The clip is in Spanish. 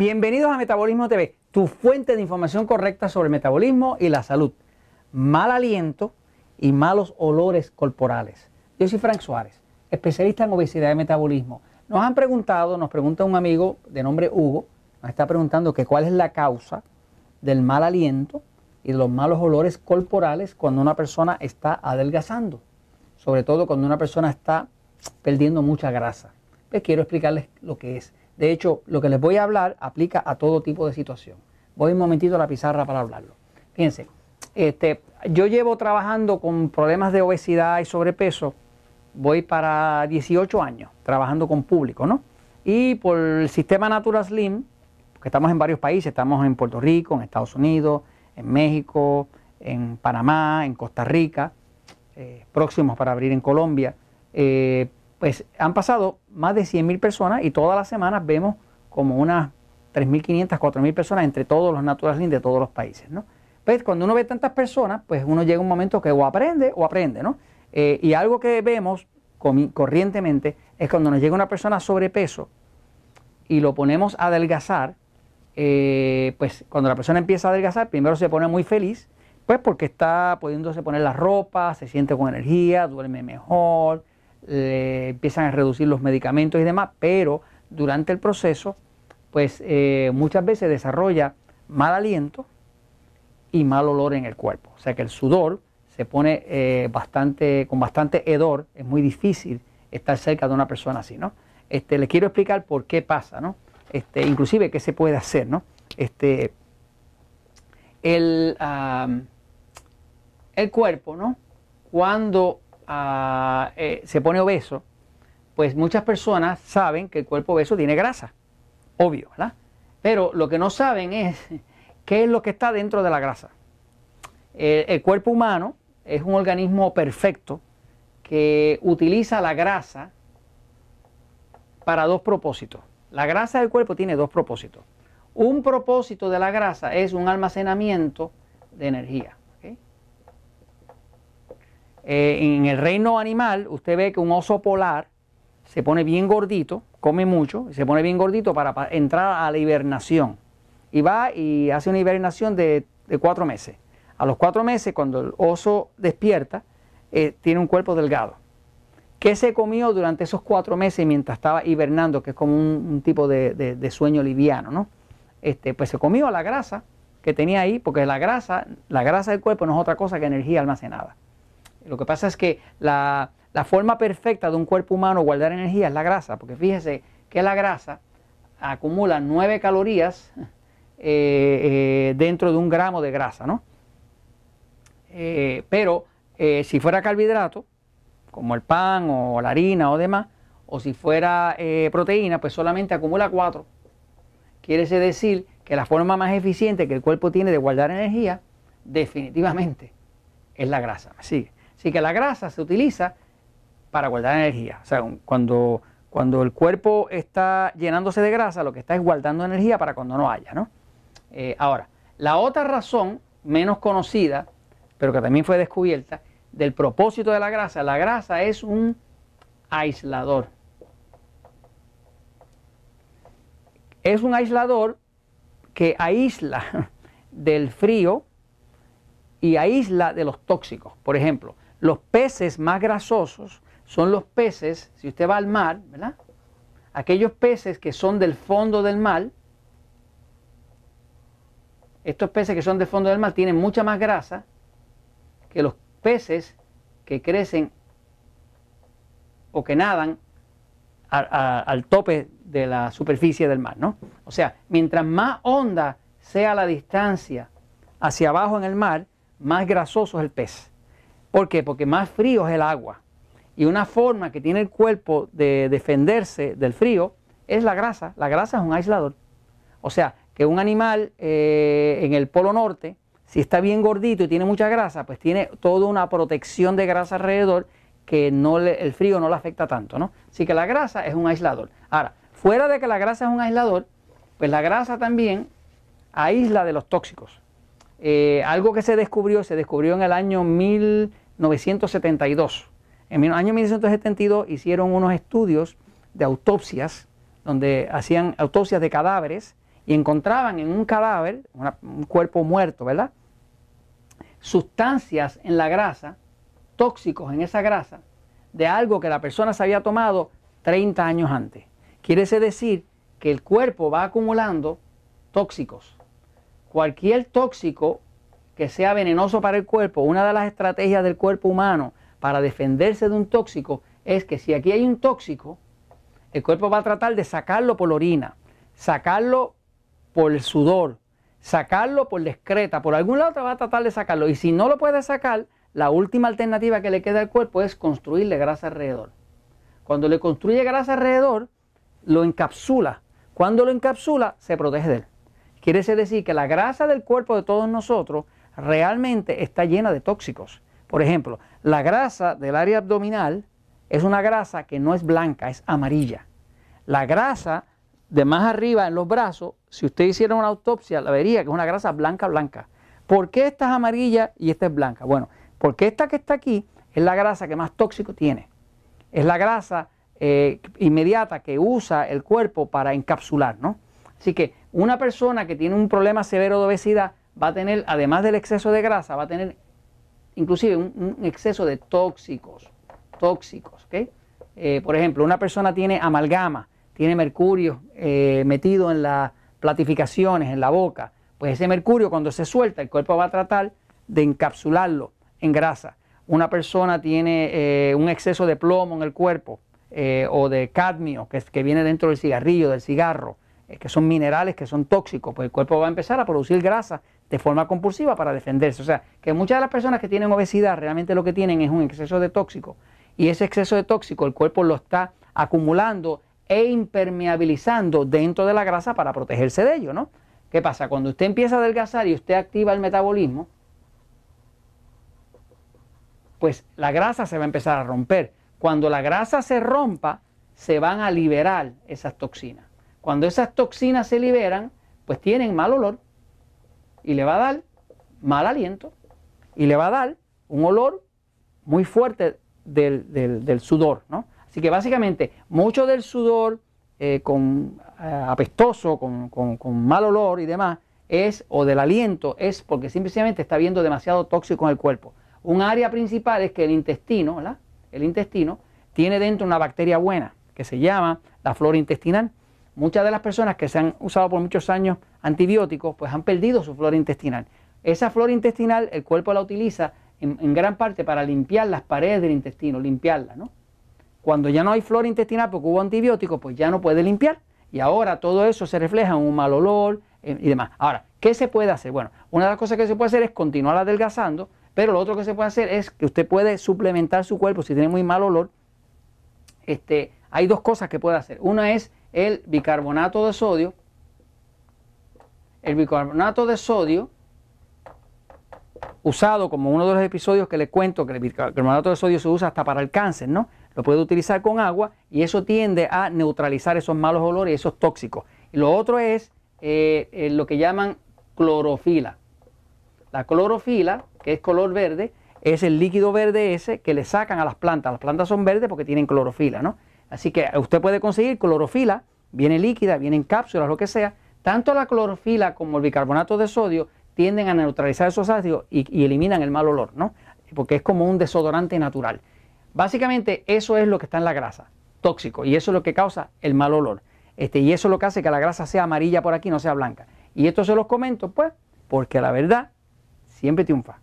Bienvenidos a Metabolismo TV, tu fuente de información correcta sobre metabolismo y la salud. Mal aliento y malos olores corporales. Yo soy Frank Suárez, especialista en obesidad y metabolismo. Nos han preguntado, nos pregunta un amigo de nombre Hugo, nos está preguntando que cuál es la causa del mal aliento y de los malos olores corporales cuando una persona está adelgazando, sobre todo cuando una persona está perdiendo mucha grasa. Les quiero explicarles lo que es. De hecho, lo que les voy a hablar aplica a todo tipo de situación. Voy un momentito a la pizarra para hablarlo. Fíjense, este, yo llevo trabajando con problemas de obesidad y sobrepeso, voy para 18 años trabajando con público, ¿no? Y por el sistema Natural Slim, que estamos en varios países, estamos en Puerto Rico, en Estados Unidos, en México, en Panamá, en Costa Rica, eh, próximos para abrir en Colombia. Eh, pues han pasado más de 100.000 personas y todas las semanas vemos como unas 3.500, 4.000 personas entre todos los Natural de todos los países, ¿no? Pues cuando uno ve tantas personas, pues uno llega a un momento que o aprende o aprende, ¿no? Eh, y algo que vemos corrientemente es cuando nos llega una persona sobrepeso y lo ponemos a adelgazar, eh, pues cuando la persona empieza a adelgazar, primero se pone muy feliz, pues porque está pudiéndose poner la ropa, se siente con energía, duerme mejor, empiezan a reducir los medicamentos y demás, pero durante el proceso, pues eh, muchas veces desarrolla mal aliento y mal olor en el cuerpo. O sea que el sudor se pone eh, bastante, con bastante hedor, es muy difícil estar cerca de una persona así, ¿no? Este, les quiero explicar por qué pasa, ¿no? Este, inclusive qué se puede hacer, ¿no? Este, el, el cuerpo, ¿no? Cuando eh, se pone obeso, pues muchas personas saben que el cuerpo obeso tiene grasa, obvio, ¿verdad? Pero lo que no saben es qué es lo que está dentro de la grasa. el cuerpo humano es un organismo perfecto que utiliza la grasa para dos propósitos. La grasa del cuerpo tiene dos propósitos. Un propósito de la grasa es un almacenamiento de energía. Eh, en el reino animal, usted ve que un oso polar se pone bien gordito, come mucho, se pone bien gordito para, entrar a la hibernación. Y va y hace una hibernación de, cuatro meses. A los cuatro meses, cuando el oso despierta, eh, tiene un cuerpo delgado. ¿Qué se comió durante esos cuatro meses mientras estaba hibernando, que es como un, tipo de, sueño liviano, ¿no? Este, pues se comió la grasa que tenía ahí, porque la grasa, la grasa del cuerpo no es otra cosa que energía almacenada. Lo que pasa es que la, forma perfecta de un cuerpo humano guardar energía es la grasa, porque fíjese que la grasa acumula 9 calorías eh, eh, dentro de un gramo de grasa, ¿no? Eh, pero si fuera carbohidrato, como el pan o la harina o demás, o si fuera proteína, pues solamente acumula 4. Quiere decir que la forma más eficiente que el cuerpo tiene de guardar energía, definitivamente, es la grasa. ¿Me sigue? Así que la grasa se utiliza para guardar energía. O sea, cuando, cuando el cuerpo está llenándose de grasa, lo que está es guardando energía para cuando no haya, ¿no? Eh, ahora, la otra razón menos conocida, pero que también fue descubierta, del propósito de la grasa, la grasa es un aislador. Es un aislador que aísla del frío y aísla de los tóxicos. Por ejemplo, los peces más grasosos son los peces, si usted va al mar, ¿verdad? Aquellos peces que son del fondo del mar, estos peces que son del fondo del mar tienen mucha más grasa que los peces que crecen o que nadan al tope de la superficie del mar, ¿no? O sea, mientras más honda sea la distancia hacia abajo en el mar, más grasoso es el pez. ¿Por qué? Porque más frío es el agua. Y una forma que tiene el cuerpo de defenderse del frío es la grasa. La grasa es un aislador. O sea, que un animal eh, en el polo norte, si está bien gordito y tiene mucha grasa, pues tiene toda una protección de grasa alrededor que no el frío no le afecta tanto, ¿no? Así que la grasa es un aislador. Ahora, fuera de que la grasa es un aislador, pues la grasa también aísla de los tóxicos. Eh, algo que se descubrió, se descubrió en el año 1972. En el año 1972 hicieron unos estudios de autopsias, donde hacían autopsias de cadáveres y encontraban en un cadáver, un cuerpo muerto, ¿verdad? Sustancias en la grasa, tóxicos en esa grasa, de algo que la persona se había tomado 30 años antes. Quiere decir que el cuerpo va acumulando tóxicos. Cualquier tóxico que sea venenoso para el cuerpo, una de las estrategias del cuerpo humano para defenderse de un tóxico es que si aquí hay un tóxico, el cuerpo va a tratar de sacarlo por la orina, sacarlo por el sudor, sacarlo por la excreta, por algún lado va a tratar de sacarlo. Y si no lo puede sacar, la última alternativa que le queda al cuerpo es construirle grasa alrededor. Cuando le construye grasa alrededor, lo encapsula. Cuando lo encapsula, se protege de él. Quiere decir que la grasa del cuerpo de todos nosotros realmente está llena de tóxicos. Por ejemplo, la grasa del área abdominal es una grasa que no es blanca, es amarilla. La grasa de más arriba en los brazos, si usted hiciera una autopsia, la vería que es una grasa blanca, blanca. ¿Por qué esta es amarilla y esta es blanca? Bueno, porque esta que está aquí es la grasa que más tóxico tiene. Es la grasa eh, inmediata que usa el cuerpo para encapsular, ¿no? Así que una persona que tiene un problema severo de obesidad va a tener, además del exceso de grasa, va a tener inclusive un, exceso de tóxicos, tóxicos, ¿ok? Eh, por ejemplo, una persona tiene amalgama, tiene mercurio eh, metido en las platificaciones, en la boca, pues ese mercurio cuando se suelta, el cuerpo va a tratar de encapsularlo en grasa. Una persona tiene un exceso de plomo en el cuerpo, eh, o de cadmio que, que viene dentro del cigarrillo, del cigarro, eh, que son minerales que son tóxicos, pues el cuerpo va a empezar a producir grasa de forma compulsiva para defenderse. O sea, que muchas de las personas que tienen obesidad realmente lo que tienen es un exceso de tóxico y ese exceso de tóxico el cuerpo lo está acumulando e impermeabilizando dentro de la grasa para protegerse de ello, ¿no? ¿Qué pasa? Cuando usted empieza a adelgazar y usted activa el metabolismo, pues la grasa se va a empezar a romper. Cuando la grasa se rompa, se van a liberar esas toxinas. Cuando esas toxinas se liberan, pues tienen mal olor y le va a dar mal aliento y le va a dar un olor muy fuerte del, sudor. ¿no? Así que básicamente mucho del sudor eh, con, eh, apestoso, con, con, mal olor y demás, es, o del aliento, es porque simplemente está viendo demasiado tóxico en el cuerpo. Un área principal es que el intestino, ¿verdad? el intestino, tiene dentro una bacteria buena que se llama la flora intestinal. Muchas de las personas que se han usado por muchos años antibióticos, pues han perdido su flora intestinal. Esa flora intestinal el cuerpo la utiliza en, gran parte para limpiar las paredes del intestino, limpiarla, ¿no? Cuando ya no hay flora intestinal porque hubo antibióticos, pues ya no puede limpiar. Y ahora todo eso se refleja en un mal olor eh, y demás. Ahora, ¿qué se puede hacer? Bueno, una de las cosas que se puede hacer es continuar adelgazando, pero lo otro que se puede hacer es que usted puede suplementar su cuerpo si tiene muy mal olor. Este, hay dos cosas que puede hacer. Una es el bicarbonato de sodio. El bicarbonato de sodio, usado como uno de los episodios que les cuento, que el bicarbonato de sodio se usa hasta para el cáncer, ¿no? Lo puede utilizar con agua y eso tiende a neutralizar esos malos olores y esos tóxicos. Y lo otro es eh, eh, lo que llaman clorofila. La clorofila, que es color verde, es el líquido verde ese que le sacan a las plantas. Las plantas son verdes porque tienen clorofila, ¿no? Así que usted puede conseguir clorofila, viene líquida, viene en cápsulas, lo que sea. Tanto la clorofila como el bicarbonato de sodio tienden a neutralizar esos ácidos y, eliminan el mal olor, ¿no? Porque es como un desodorante natural. Básicamente eso es lo que está en la grasa, tóxico, y eso es lo que causa el mal olor. Este, y eso es lo que hace que la grasa sea amarilla por aquí, no sea blanca. Y esto se los comento, pues, porque la verdad siempre triunfa.